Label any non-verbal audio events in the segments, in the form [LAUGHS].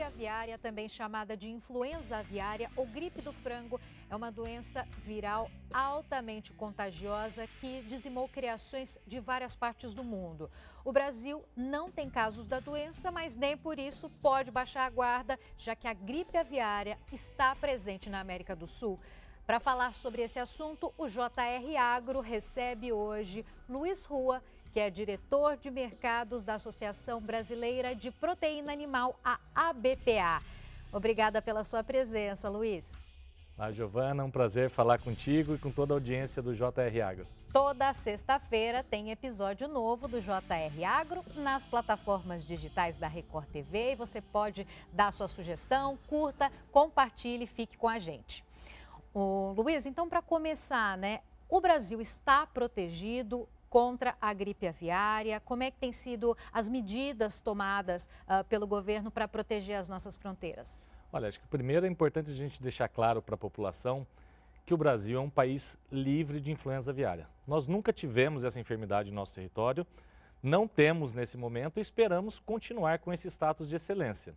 gripe aviária, também chamada de influenza aviária ou gripe do frango, é uma doença viral altamente contagiosa que dizimou criações de várias partes do mundo. O Brasil não tem casos da doença, mas nem por isso pode baixar a guarda, já que a gripe aviária está presente na América do Sul. Para falar sobre esse assunto, o JR Agro recebe hoje Luiz Rua que é diretor de mercados da Associação Brasileira de Proteína Animal, a ABPA. Obrigada pela sua presença, Luiz. Olá, Giovana, um prazer falar contigo e com toda a audiência do JR Agro. Toda sexta-feira tem episódio novo do JR Agro nas plataformas digitais da Record TV e você pode dar sua sugestão, curta, compartilhe, fique com a gente. O Luiz, então para começar, né? O Brasil está protegido, contra a gripe aviária? Como é que têm sido as medidas tomadas uh, pelo governo para proteger as nossas fronteiras? Olha, acho que primeiro é importante a gente deixar claro para a população que o Brasil é um país livre de influenza aviária. Nós nunca tivemos essa enfermidade no nosso território, não temos nesse momento e esperamos continuar com esse status de excelência.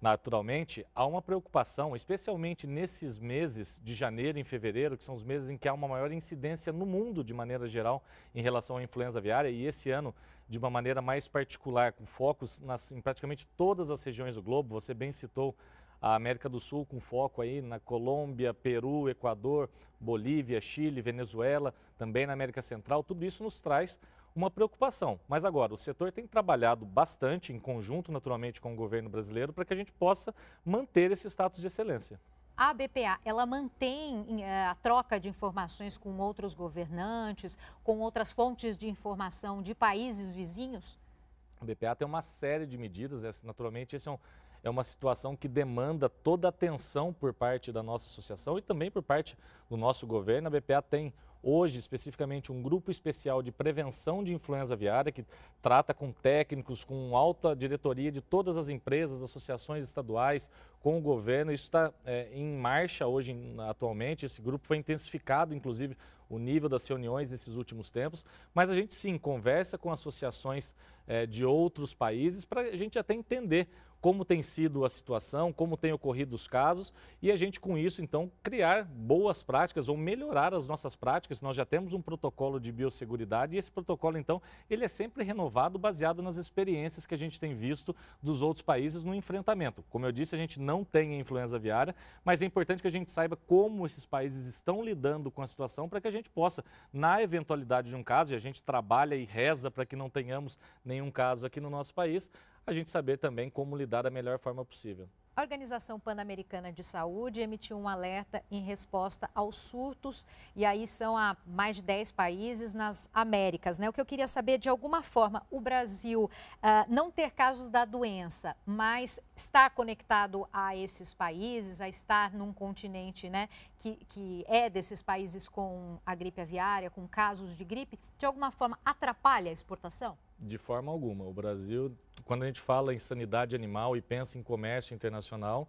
Naturalmente, há uma preocupação, especialmente nesses meses de janeiro e fevereiro, que são os meses em que há uma maior incidência no mundo, de maneira geral, em relação à influenza aviária, e esse ano, de uma maneira mais particular, com focos nas, em praticamente todas as regiões do globo. Você bem citou a América do Sul, com foco aí na Colômbia, Peru, Equador, Bolívia, Chile, Venezuela, também na América Central. Tudo isso nos traz uma preocupação. Mas agora, o setor tem trabalhado bastante, em conjunto, naturalmente, com o governo brasileiro, para que a gente possa manter esse status de excelência. A BPA, ela mantém eh, a troca de informações com outros governantes, com outras fontes de informação de países vizinhos? A BPA tem uma série de medidas, naturalmente, esse é um, é uma situação que demanda toda a atenção por parte da nossa associação e também por parte do nosso governo. A BPA tem hoje especificamente um grupo especial de prevenção de influenza aviária que trata com técnicos, com alta diretoria de todas as empresas, associações estaduais, com o governo. Isso está é, em marcha hoje, atualmente. Esse grupo foi intensificado, inclusive, o nível das reuniões nesses últimos tempos. Mas a gente sim conversa com associações é, de outros países para a gente até entender como tem sido a situação, como tem ocorrido os casos e a gente com isso então criar boas práticas ou melhorar as nossas práticas. Nós já temos um protocolo de biosseguridade e esse protocolo então ele é sempre renovado baseado nas experiências que a gente tem visto dos outros países no enfrentamento. Como eu disse, a gente não tem a influenza aviária, mas é importante que a gente saiba como esses países estão lidando com a situação para que a gente possa, na eventualidade de um caso, e a gente trabalha e reza para que não tenhamos nenhum caso aqui no nosso país, a gente saber também como lidar da melhor forma possível. A Organização Pan-Americana de Saúde emitiu um alerta em resposta aos surtos, e aí são a mais de 10 países nas Américas. Né? O que eu queria saber, de alguma forma, o Brasil uh, não ter casos da doença, mas estar conectado a esses países, a estar num continente né, que, que é desses países com a gripe aviária, com casos de gripe, de alguma forma atrapalha a exportação? De forma alguma. O Brasil, quando a gente fala em sanidade animal e pensa em comércio internacional,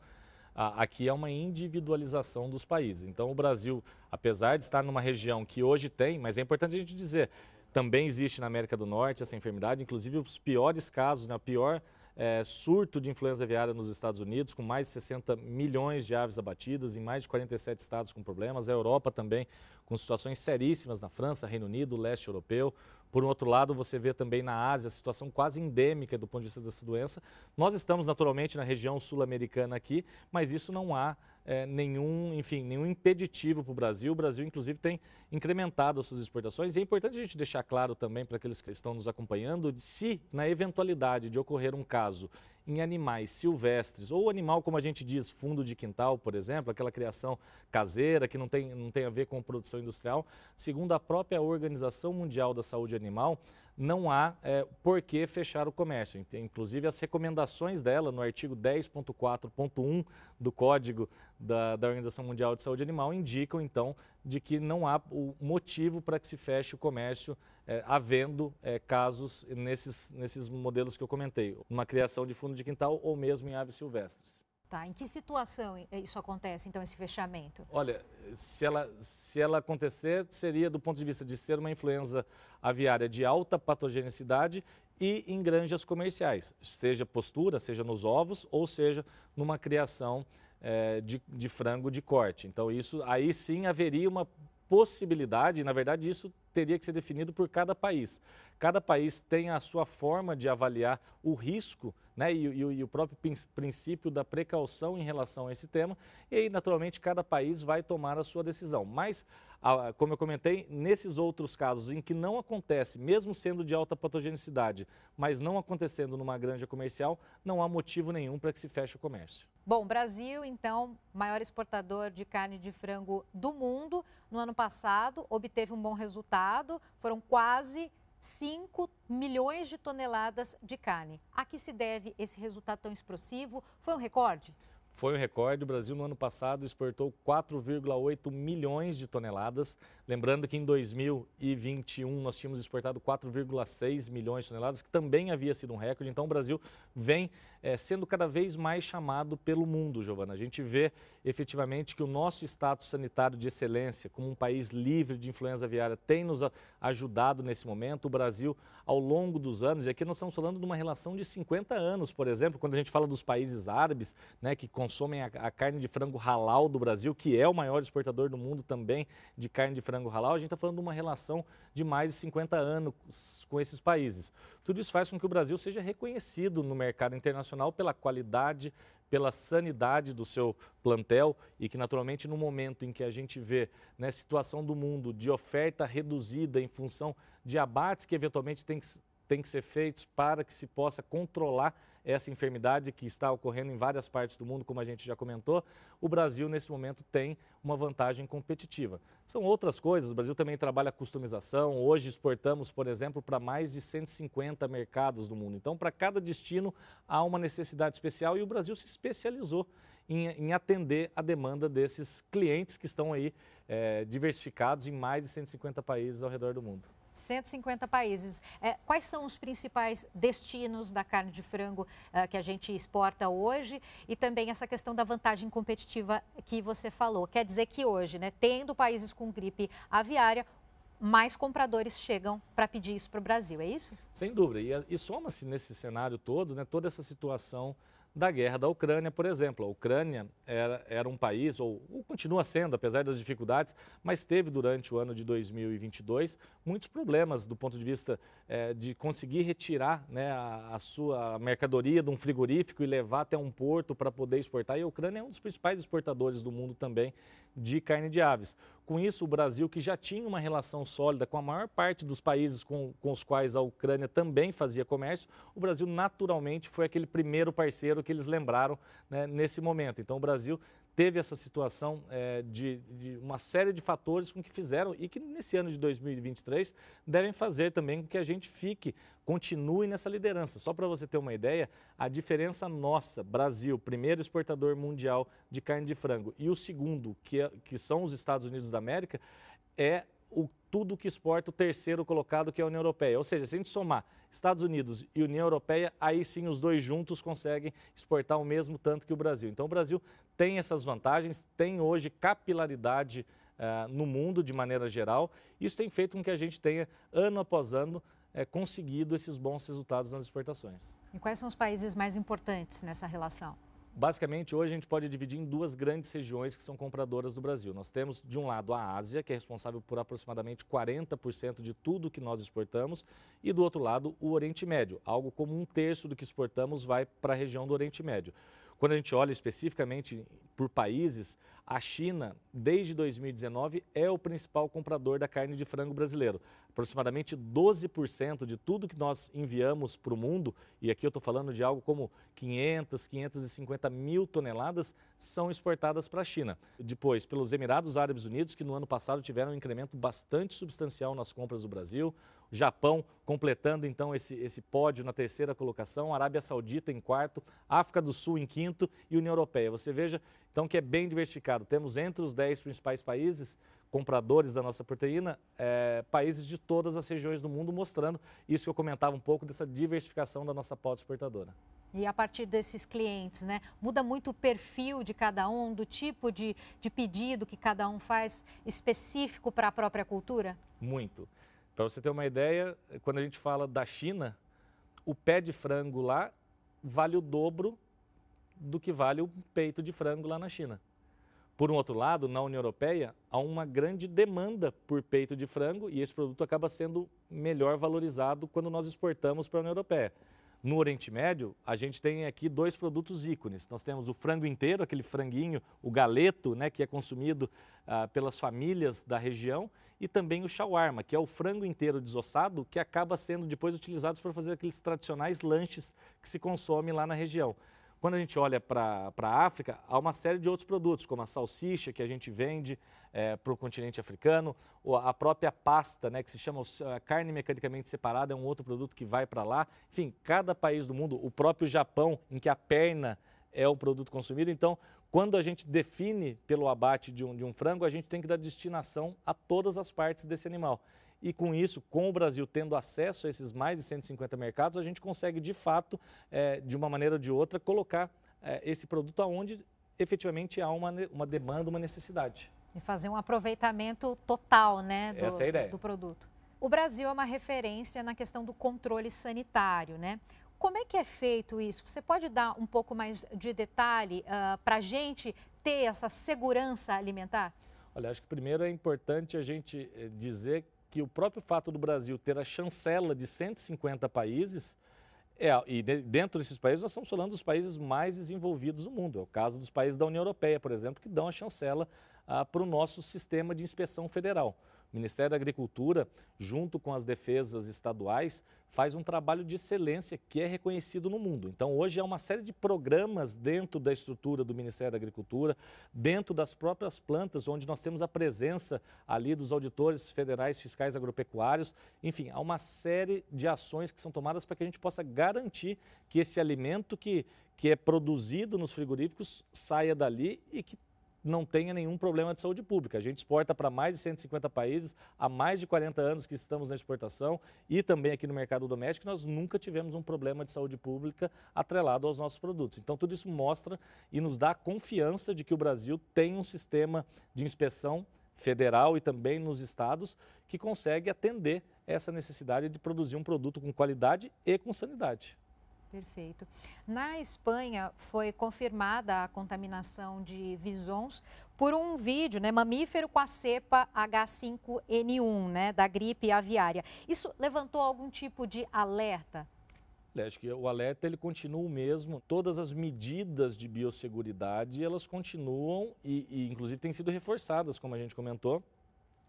aqui é uma individualização dos países. Então, o Brasil, apesar de estar numa região que hoje tem, mas é importante a gente dizer, também existe na América do Norte essa enfermidade, inclusive os piores casos, né, a pior é, surto de influenza aviária nos Estados Unidos, com mais de 60 milhões de aves abatidas em mais de 47 estados com problemas. A Europa também com situações seríssimas na França, Reino Unido, leste europeu. Por um outro lado, você vê também na Ásia a situação quase endêmica do ponto de vista dessa doença. Nós estamos naturalmente na região sul-americana aqui, mas isso não há é, nenhum, enfim, nenhum impeditivo para o Brasil. O Brasil, inclusive, tem incrementado as suas exportações. E é importante a gente deixar claro também para aqueles que estão nos acompanhando, se na eventualidade de ocorrer um caso em animais silvestres, ou animal, como a gente diz, fundo de quintal, por exemplo, aquela criação caseira que não tem, não tem a ver com produção industrial, segundo a própria Organização Mundial da Saúde Animal, não há é, por que fechar o comércio. Inclusive, as recomendações dela no artigo 10.4.1 do Código da, da, Organização Mundial de Saúde Animal indicam, então, de que não há o motivo para que se feche o comércio, é, havendo é, casos nesses, nesses modelos que eu comentei, uma criação de fundo de quintal ou mesmo em aves silvestres. Tá. Em que situação isso acontece, então, esse fechamento? Olha, se ela, se ela acontecer, seria do ponto de vista de ser uma influenza aviária de alta patogenicidade e em granjas comerciais, seja postura, seja nos ovos ou seja numa criação é, de, de frango de corte. Então isso aí sim haveria uma possibilidade, na verdade isso teria que ser definido por cada país. Cada país tem a sua forma de avaliar o risco né, e, e, e, o próprio princípio da precaução em relação a esse tema, e aí, naturalmente, cada país vai tomar a sua decisão. Mas, como eu comentei, nesses outros casos em que não acontece, mesmo sendo de alta patogenicidade, mas não acontecendo numa granja comercial, não há motivo nenhum para que se feche o comércio. Bom, Brasil, então, maior exportador de carne de frango do mundo, no ano passado obteve um bom resultado, foram quase 5 milhões de toneladas de carne. A que se deve esse resultado tão expressivo? Foi um recorde? Foi um recorde. O Brasil, no ano passado, exportou 4,8 milhões de toneladas. Lembrando que em 2021 nós tínhamos exportado 4,6 milhões de toneladas, que também havia sido um recorde. Então, o Brasil vem é, sendo cada vez mais chamado pelo mundo, Giovana. A gente vê efetivamente que o nosso status sanitário de excelência, como um país livre de influenza aviária, tem nos ajudado nesse momento. O Brasil, ao longo dos anos, e aqui nós estamos falando de uma relação de 50 anos, por exemplo, quando a gente fala dos países árabes, né, que consomem a, a, carne de frango halal do Brasil, que é o maior exportador do mundo também de carne de frango halal, a gente está falando de uma relação de mais de 50 anos com esses países. Tudo isso faz com que o Brasil seja reconhecido no mercado internacional pela qualidade, pela sanidade do seu plantel e que, naturalmente, no momento em que a gente vê né, situação do mundo de oferta reduzida em função de abates que eventualmente tem que, tem que ser feitos para que se possa controlar essa enfermidade que está ocorrendo em várias partes do mundo, como a gente já comentou, o Brasil, nesse momento, tem uma vantagem competitiva. São outras coisas, o Brasil também trabalha customização, hoje exportamos, por exemplo, para mais de 150 mercados do mundo. Então, para cada destino, há uma necessidade especial e o Brasil se especializou em, em atender a demanda desses clientes que estão aí é, diversificados em mais de 150 países ao redor do mundo. 150 países. É, quais são os principais destinos da carne de frango uh, que a gente exporta hoje? E também essa questão da vantagem competitiva que você falou. Quer dizer que hoje, né, tendo países com gripe aviária, mais compradores chegam para pedir isso para o Brasil, é isso? Sem dúvida. E, e soma-se nesse cenário todo, né, toda essa situação da guerra da Ucrânia, por exemplo. A Ucrânia era, era um país, ou, ou, continua sendo, apesar das dificuldades, mas teve durante o ano de 2022 muitos problemas do ponto de vista é, de conseguir retirar né, a, a, sua mercadoria de um frigorífico e levar até um porto para poder exportar. E a Ucrânia é um dos principais exportadores do mundo também de carne de aves. Com isso, o Brasil, que já tinha uma relação sólida com a maior parte dos países com, com os quais a Ucrânia também fazia comércio, o Brasil naturalmente foi aquele primeiro parceiro que eles lembraram né, nesse momento. Então, o Brasil teve essa situação é, de, de, uma série de fatores com que fizeram e que nesse ano de 2023 devem fazer também com que a gente fique, continue nessa liderança. Só para você ter uma ideia, a diferença nossa, Brasil, primeiro exportador mundial de carne de frango, e o segundo, que, é, que são os Estados Unidos da América, é o tudo que exporta o terceiro colocado, que é a União Europeia. Ou seja, se a gente somar Estados Unidos e União Europeia, aí sim os dois juntos conseguem exportar o mesmo tanto que o Brasil. Então o Brasil tem essas vantagens, tem hoje capilaridade uh, no mundo de maneira geral. Isso tem feito com que a gente tenha, ano após ano, uh, conseguido esses bons resultados nas exportações. E quais são os países mais importantes nessa relação? Basicamente, hoje a gente pode dividir em duas grandes regiões que são compradoras do Brasil. Nós temos, de um lado, a Ásia, que é responsável por aproximadamente 40% de tudo que nós exportamos, e do outro lado, o Oriente Médio. Algo como um terço do que exportamos vai para a região do Oriente Médio. Quando a gente olha especificamente por países, a China, desde 2019, é o principal comprador da carne de frango brasileiro. Aproximadamente 12% de tudo que nós enviamos para o mundo, e aqui eu estou falando de algo como 500, 550 mil toneladas, são exportadas para a China. Depois, pelos Emirados Árabes Unidos, que no ano passado tiveram um incremento bastante substancial nas compras do Brasil. Japão completando então esse, esse pódio na terceira colocação, Arábia Saudita em quarto, África do Sul em quinto e União Europeia. Você veja então que é bem diversificado. Temos entre os dez principais países compradores da nossa proteína, é, países de todas as regiões do mundo, mostrando isso que eu comentava um pouco dessa diversificação da nossa pauta exportadora. E a partir desses clientes, né? Muda muito o perfil de cada um, do tipo de, de pedido que cada um faz específico para a própria cultura? Muito. Para você ter uma ideia, quando a gente fala da China, o pé de frango lá vale o dobro do que vale o peito de frango lá na China. Por um outro lado, na União Europeia, há uma grande demanda por peito de frango e esse produto acaba sendo melhor valorizado quando nós exportamos para a União Europeia. No Oriente Médio, a gente tem aqui dois produtos ícones. Nós temos o frango inteiro, aquele franguinho, o galeto, né, que é consumido ah, pelas famílias da região, e também o shawarma, que é o frango inteiro desossado, que acaba sendo depois utilizado para fazer aqueles tradicionais lanches que se consome lá na região. Quando a gente olha para a África, há uma série de outros produtos, como a salsicha, que a gente vende é, para o continente africano, a própria pasta, né, que se chama carne mecanicamente separada, é um outro produto que vai para lá. Enfim, cada país do mundo, o próprio Japão, em que a perna é o produto consumido. Então, quando a gente define pelo abate de um, de um frango, a gente tem que dar destinação a todas as partes desse animal. E com isso, com o Brasil tendo acesso a esses mais de 150 mercados, a gente consegue, de fato, é, de uma maneira ou de outra, colocar é, esse produto aonde efetivamente há uma, uma demanda, uma necessidade. E fazer um aproveitamento total né, do, Essa é a ideia. do produto. O Brasil é uma referência na questão do controle sanitário, né? Como é que é feito isso? Você pode dar um pouco mais de detalhe uh, ah, para a gente ter essa segurança alimentar? Olha, acho que primeiro é importante a gente eh, dizer que o próprio fato do Brasil ter a chancela de 150 países, é, e de, dentro desses países nós estamos falando dos países mais desenvolvidos do mundo. É o caso dos países da União Europeia, por exemplo, que dão a chancela ah, para o nosso sistema de inspeção federal. O Ministério da Agricultura, junto com as defesas estaduais, faz um trabalho de excelência que é reconhecido no mundo. Então, hoje há uma série de programas dentro da estrutura do Ministério da Agricultura, dentro das próprias plantas, onde nós temos a presença ali dos auditores federais fiscais agropecuários. Enfim, há uma série de ações que são tomadas para que a gente possa garantir que esse alimento que, que é produzido nos frigoríficos saia dali e que não tenha nenhum problema de saúde pública. A gente exporta para mais de 150 países, há mais de 40 anos que estamos na exportação e também aqui no mercado doméstico, nós nunca tivemos um problema de saúde pública atrelado aos nossos produtos. Então, tudo isso mostra e nos dá confiança de que o Brasil tem um sistema de inspeção federal e também nos estados que consegue atender essa necessidade de produzir um produto com qualidade e com sanidade. Perfeito. Na Espanha foi confirmada a contaminação de visons por um vídeo, né, mamífero com a cepa H5N1, né, da gripe aviária. Isso levantou algum tipo de alerta? Acho que o alerta ele continua o mesmo. Todas as medidas de biosseguridade elas continuam e, e inclusive têm sido reforçadas, como a gente comentou,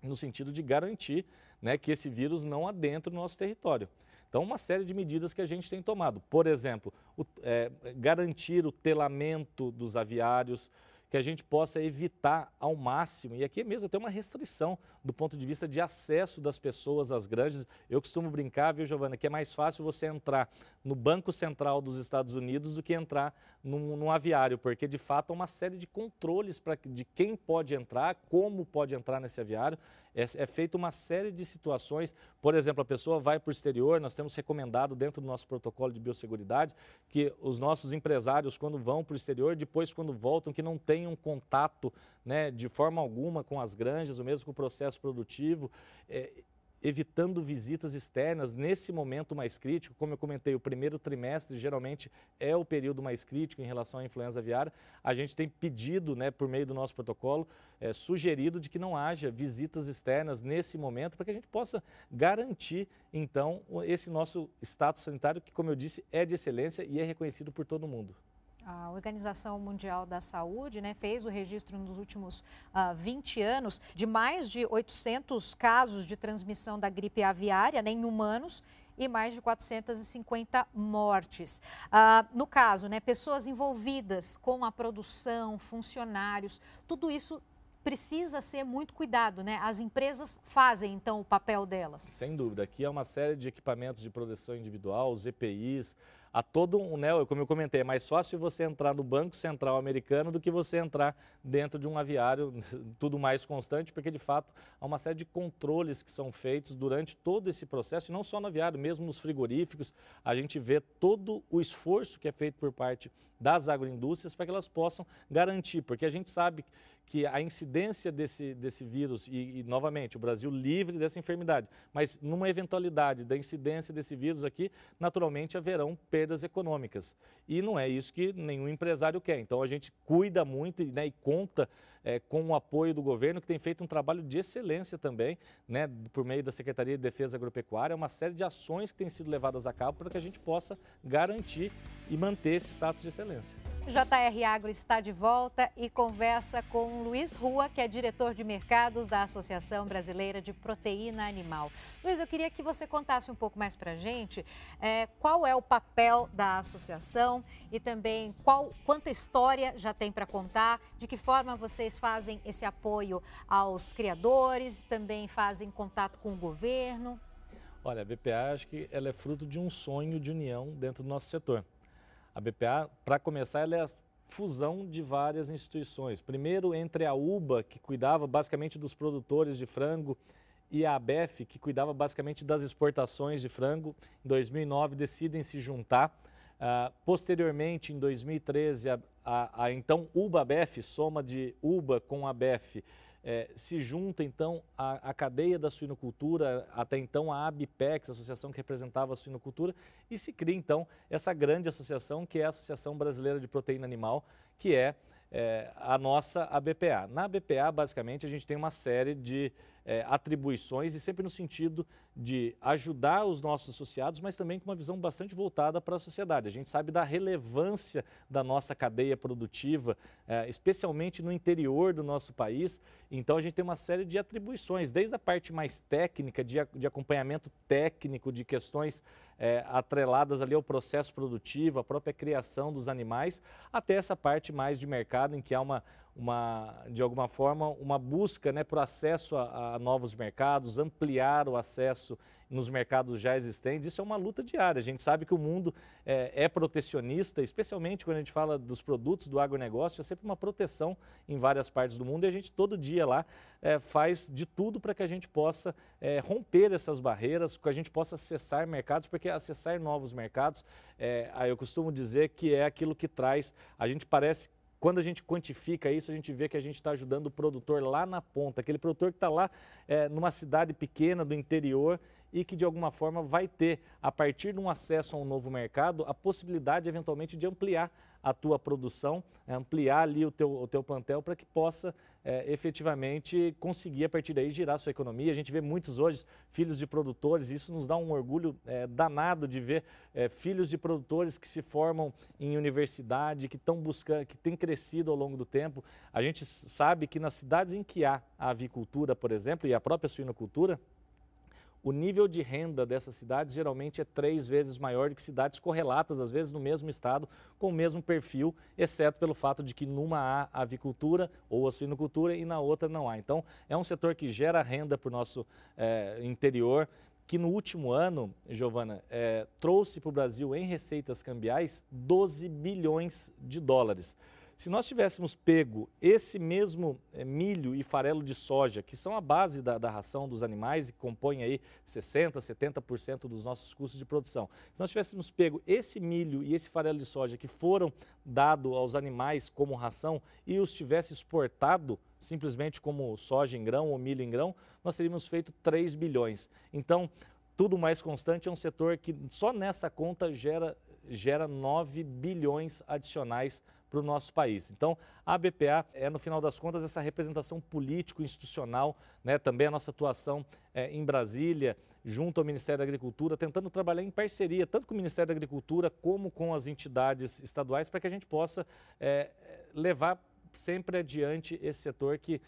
no sentido de garantir né, que esse vírus não adentre no nosso território. Então, uma série de medidas que a gente tem tomado. Por exemplo, o, é, garantir o telamento dos aviários, que a gente possa evitar ao máximo, e aqui é mesmo até uma restrição do ponto de vista de acesso das pessoas às granjas. Eu costumo brincar, viu, Giovana, que é mais fácil você entrar no Banco Central dos Estados Unidos do que entrar num, num aviário, porque de fato há uma série de controles pra, de quem pode entrar, como pode entrar nesse aviário. É, é feita uma série de situações, por exemplo, a pessoa vai para o exterior, nós temos recomendado dentro do nosso protocolo de biosseguridade que os nossos empresários, quando vão para o exterior, depois quando voltam, que não tenham contato né, de forma alguma com as granjas, ou mesmo com o processo produtivo. É, evitando visitas externas nesse momento mais crítico. Como eu comentei, o primeiro trimestre geralmente é o período mais crítico em relação à influenza aviária. A gente tem pedido, né, por meio do nosso protocolo, é, sugerido de que não haja visitas externas nesse momento, para que a gente possa garantir, então, esse nosso status sanitário, que, como eu disse, é de excelência e é reconhecido por todo mundo. A Organização Mundial da Saúde né, fez o registro nos últimos uh, ah, 20 anos de mais de 800 casos de transmissão da gripe aviária né, em humanos e mais de 450 mortes. Uh, no caso, né, pessoas envolvidas com a produção, funcionários, tudo isso precisa ser muito cuidado, né? As empresas fazem então o papel delas. Sem dúvida. Aqui é uma série de equipamentos de proteção individual, os EPIs, há todo um, né, como eu comentei, é mais fácil você entrar no Banco Central americano do que você entrar dentro de um aviário, [LAUGHS] tudo mais constante, porque de fato há uma série de controles que são feitos durante todo esse processo, e não só no aviário, mesmo nos frigoríficos, a gente vê todo o esforço que é feito por parte das agroindústrias para que elas possam garantir, porque a gente sabe que a incidência desse, desse vírus, e, e, novamente, o Brasil livre dessa enfermidade, mas numa eventualidade da incidência desse vírus aqui, naturalmente haverão perdas econômicas. E não é isso que nenhum empresário quer. Então a gente cuida muito né, e conta é, com o apoio do governo, que tem feito um trabalho de excelência também, né, por meio da Secretaria de Defesa Agropecuária, uma série de ações que têm sido levadas a cabo para que a gente possa garantir e manter esse status de excelência. JR Agro está de volta e conversa com Luiz Rua, que é diretor de mercados da Associação Brasileira de Proteína Animal. Luiz, eu queria que você contasse um pouco mais para a gente é, qual é o papel da associação e também qual, quanta história já tem para contar, de que forma vocês fazem esse apoio aos criadores, também fazem contato com o governo. Olha, a BPA acho que ela é fruto de um sonho de união dentro do nosso setor. A BPA, para começar, ela é a fusão de várias instituições. Primeiro, entre a UBA, que cuidava basicamente dos produtores de frango, e a ABEF, que cuidava basicamente das exportações de frango. Em 2009, decidem se juntar. Uh, posteriormente, em 2013, a, a, a então UBA-ABEF, soma de UBA com a ABEF, é, se junta então a, cadeia da suinocultura, até então a ABPEX, a associação que representava a suinocultura, e se cria então essa grande associação que é a Associação Brasileira de Proteína Animal, que é, é a nossa ABPA. Na ABPA, basicamente, a gente tem uma série de é, atribuições e sempre no sentido de ajudar os nossos associados, mas também com uma visão bastante voltada para a sociedade. A gente sabe da relevância da nossa cadeia produtiva, é, especialmente no interior do nosso país. Então a gente tem uma série de atribuições, desde a parte mais técnica, de, de acompanhamento técnico de questões é, atreladas ali ao processo produtivo, à própria criação dos animais, até essa parte mais de mercado em que há uma uma, de alguma forma, uma busca né, por acesso a, a, novos mercados, ampliar o acesso nos mercados já existentes. Isso é uma luta diária. A gente sabe que o mundo é, é protecionista, especialmente quando a gente fala dos produtos do agronegócio, é sempre uma proteção em várias partes do mundo e a gente todo dia lá é, faz de tudo para que a gente possa é, romper essas barreiras, que a gente possa acessar mercados, porque acessar novos mercados, é, eu costumo dizer que é aquilo que traz, a gente parece quando a gente quantifica isso, a gente vê que a gente está ajudando o produtor lá na ponta, aquele produtor que está lá é, numa cidade pequena do interior e que de alguma forma vai ter, a partir de um acesso a um novo mercado, a possibilidade eventualmente de ampliar a tua produção, é, ampliar ali o teu, o teu plantel para que possa é, efetivamente conseguir a partir daí girar a sua economia. A gente vê muitos hoje filhos de produtores, isso nos dá um orgulho é, danado de ver é, filhos de produtores que se formam em universidade, que estão buscando, que têm crescido ao longo do tempo. A gente sabe que nas cidades em que há a avicultura, por exemplo, e a própria suinocultura, o nível de renda dessas cidades geralmente é três vezes maior do que cidades correlatas, às vezes no mesmo estado, com o mesmo perfil, exceto pelo fato de que numa há avicultura ou a suinocultura e na outra não há. Então, é um setor que gera renda para o nosso é, interior, que no último ano, Giovana, é, trouxe para o Brasil em receitas cambiais 12 bilhões de dólares. Se nós tivéssemos pego esse mesmo é, milho e farelo de soja, que são a base da, da ração dos animais e compõem aí 60%, 70% dos nossos custos de produção, se nós tivéssemos pego esse milho e esse farelo de soja que foram dados aos animais como ração e os tivesse exportado simplesmente como soja em grão ou milho em grão, nós teríamos feito 3 bilhões. Então, tudo mais constante é um setor que só nessa conta gera, gera 9 bilhões adicionais para o nosso país. Então, a BPA é, no final das contas, essa representação político-institucional, né, também a nossa atuação é, em Brasília, junto ao Ministério da Agricultura, tentando trabalhar em parceria, tanto com o Ministério da Agricultura como com as entidades estaduais, para que a gente possa é, levar sempre adiante esse setor que,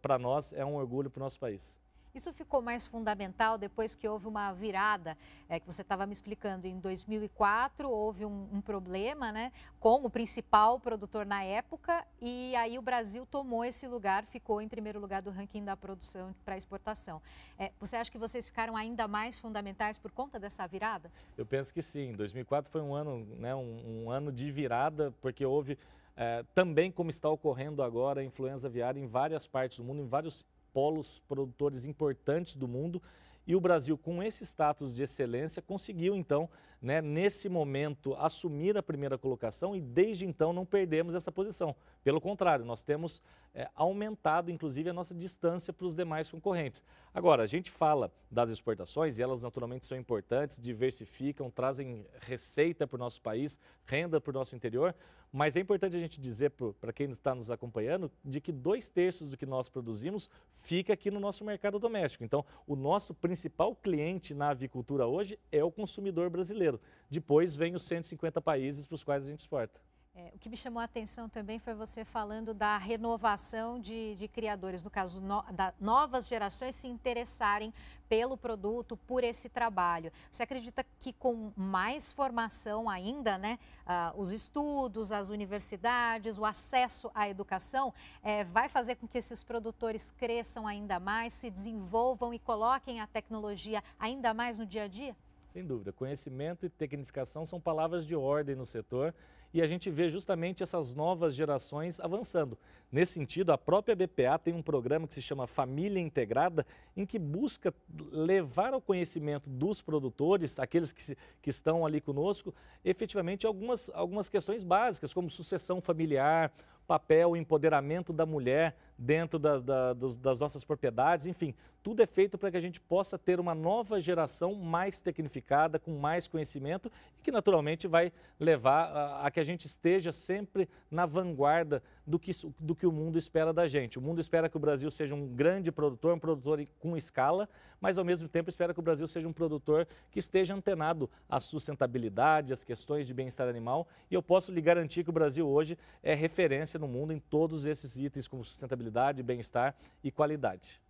para nós, é um orgulho para o nosso país. Isso ficou mais fundamental depois que houve uma virada, é, que você estava me explicando. Em 2004 houve um, um, problema né, com o principal produtor na época e aí o Brasil tomou esse lugar, ficou em primeiro lugar do ranking da produção para exportação. É, você acha que vocês ficaram ainda mais fundamentais por conta dessa virada? Eu penso que sim. 2004 foi um ano, né, um, um ano de virada, porque houve é, também, como está ocorrendo agora, a influenza aviária em várias partes do mundo, em vários polos produtores importantes do mundo. E o Brasil, com esse status de excelência, conseguiu então né, nesse momento, assumir a primeira colocação e desde então não perdemos essa posição. Pelo contrário, nós temos é, aumentado, inclusive, a nossa distância para os demais concorrentes. Agora, a gente fala das exportações e elas naturalmente são importantes, diversificam, trazem receita para o nosso país, renda para o nosso interior, mas é importante a gente dizer para quem está nos acompanhando de que dois terços do que nós produzimos fica aqui no nosso mercado doméstico. Então, o nosso principal cliente na avicultura hoje é o consumidor brasileiro. Depois vem os 150 países para os quais a gente exporta. É, o que me chamou a atenção também foi você falando da renovação de, de criadores, no caso, no, da novas gerações se interessarem pelo produto, por esse trabalho. Você acredita que com mais formação ainda, né, uh, os estudos, as universidades, o acesso à educação, é, vai fazer com que esses produtores cresçam ainda mais, se desenvolvam e coloquem a tecnologia ainda mais no dia a dia? Sem dúvida. Conhecimento e tecnificação são palavras de ordem no setor e a gente vê justamente essas novas gerações avançando. Nesse sentido, a própria BPA tem um programa que se chama Família Integrada, em que busca levar ao conhecimento dos produtores, aqueles que, se, que estão ali conosco, efetivamente algumas, algumas questões básicas, como sucessão familiar, papel, empoderamento da mulher dentro das, das nossas propriedades, enfim, tudo é feito para que a gente possa ter uma nova geração mais tecnificada, com mais conhecimento e que naturalmente vai levar a, a que a gente esteja sempre na vanguarda do que, do que o mundo espera da gente. O mundo espera que o Brasil seja um grande produtor, um produtor com escala, mas ao mesmo tempo espera que o Brasil seja um produtor que esteja antenado à sustentabilidade, às questões de bem-estar animal. E eu posso lhe garantir que o Brasil hoje é referência no mundo em todos esses itens, como sustentabilidade, bem-estar e qualidade.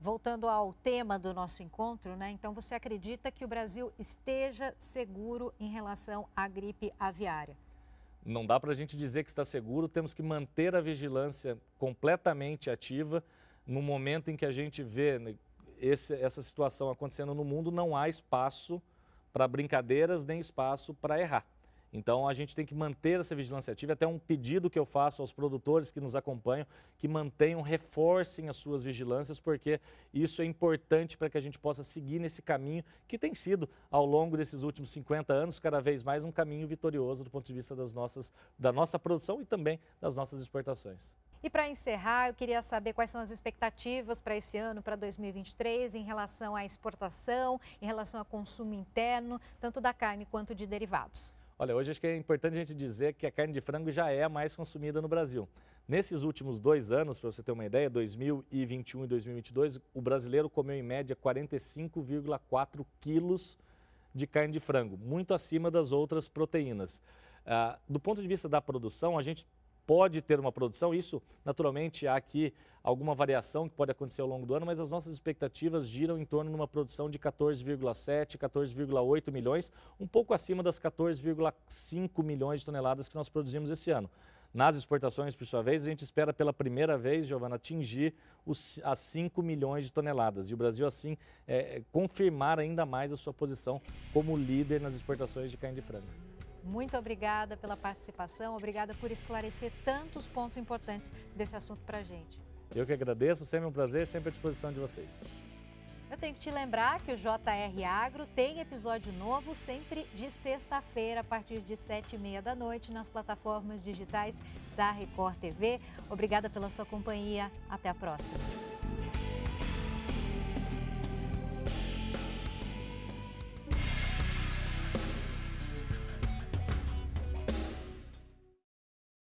Voltando ao tema do nosso encontro, né? Então você acredita que o Brasil esteja seguro em relação à gripe aviária? Não dá para a gente dizer que está seguro, temos que manter a vigilância completamente ativa. No momento em que a gente vê né, esse, essa situação acontecendo no mundo, não há espaço para brincadeiras nem espaço para errar. Então a gente tem que manter essa vigilância ativa. Até um pedido que eu faço aos produtores que nos acompanham, que mantenham, reforcem as suas vigilâncias, porque isso é importante para que a gente possa seguir nesse caminho que tem sido, ao longo desses últimos 50 anos, cada vez mais um caminho vitorioso do ponto de vista das nossas, da nossa produção e também das nossas exportações. E para encerrar, eu queria saber quais são as expectativas para esse ano, para 2023, em relação à exportação, em relação ao consumo interno, tanto da carne quanto de derivados. Olha, hoje acho que é importante a gente dizer que a carne de frango já é a mais consumida no Brasil. Nesses últimos dois anos, para você ter uma ideia, 2021 e 2022, o brasileiro comeu em média 45,4 quilos de carne de frango, muito acima das outras proteínas. Ah, do ponto de vista da produção, a gente pode ter uma produção, isso naturalmente há aqui alguma variação que pode acontecer ao longo do ano, mas as nossas expectativas giram em torno de uma produção de 14,7, 14,8 milhões, um pouco acima das 14,5 milhões de toneladas que nós produzimos esse ano. Nas exportações, por sua vez, a gente espera pela primeira vez, Giovana, atingir os, as 5 milhões de toneladas. E o Brasil, assim, é, confirmar ainda mais a sua posição como líder nas exportações de carne de frango. Muito obrigada pela participação, obrigada por esclarecer tantos pontos importantes desse assunto para a gente. Eu que agradeço, sempre um prazer, sempre à disposição de vocês. Eu tenho que te lembrar que o JR Agro tem episódio novo sempre de sexta-feira, a partir de sete e meia da noite, nas plataformas digitais da Record TV. Obrigada pela sua companhia. Até a próxima.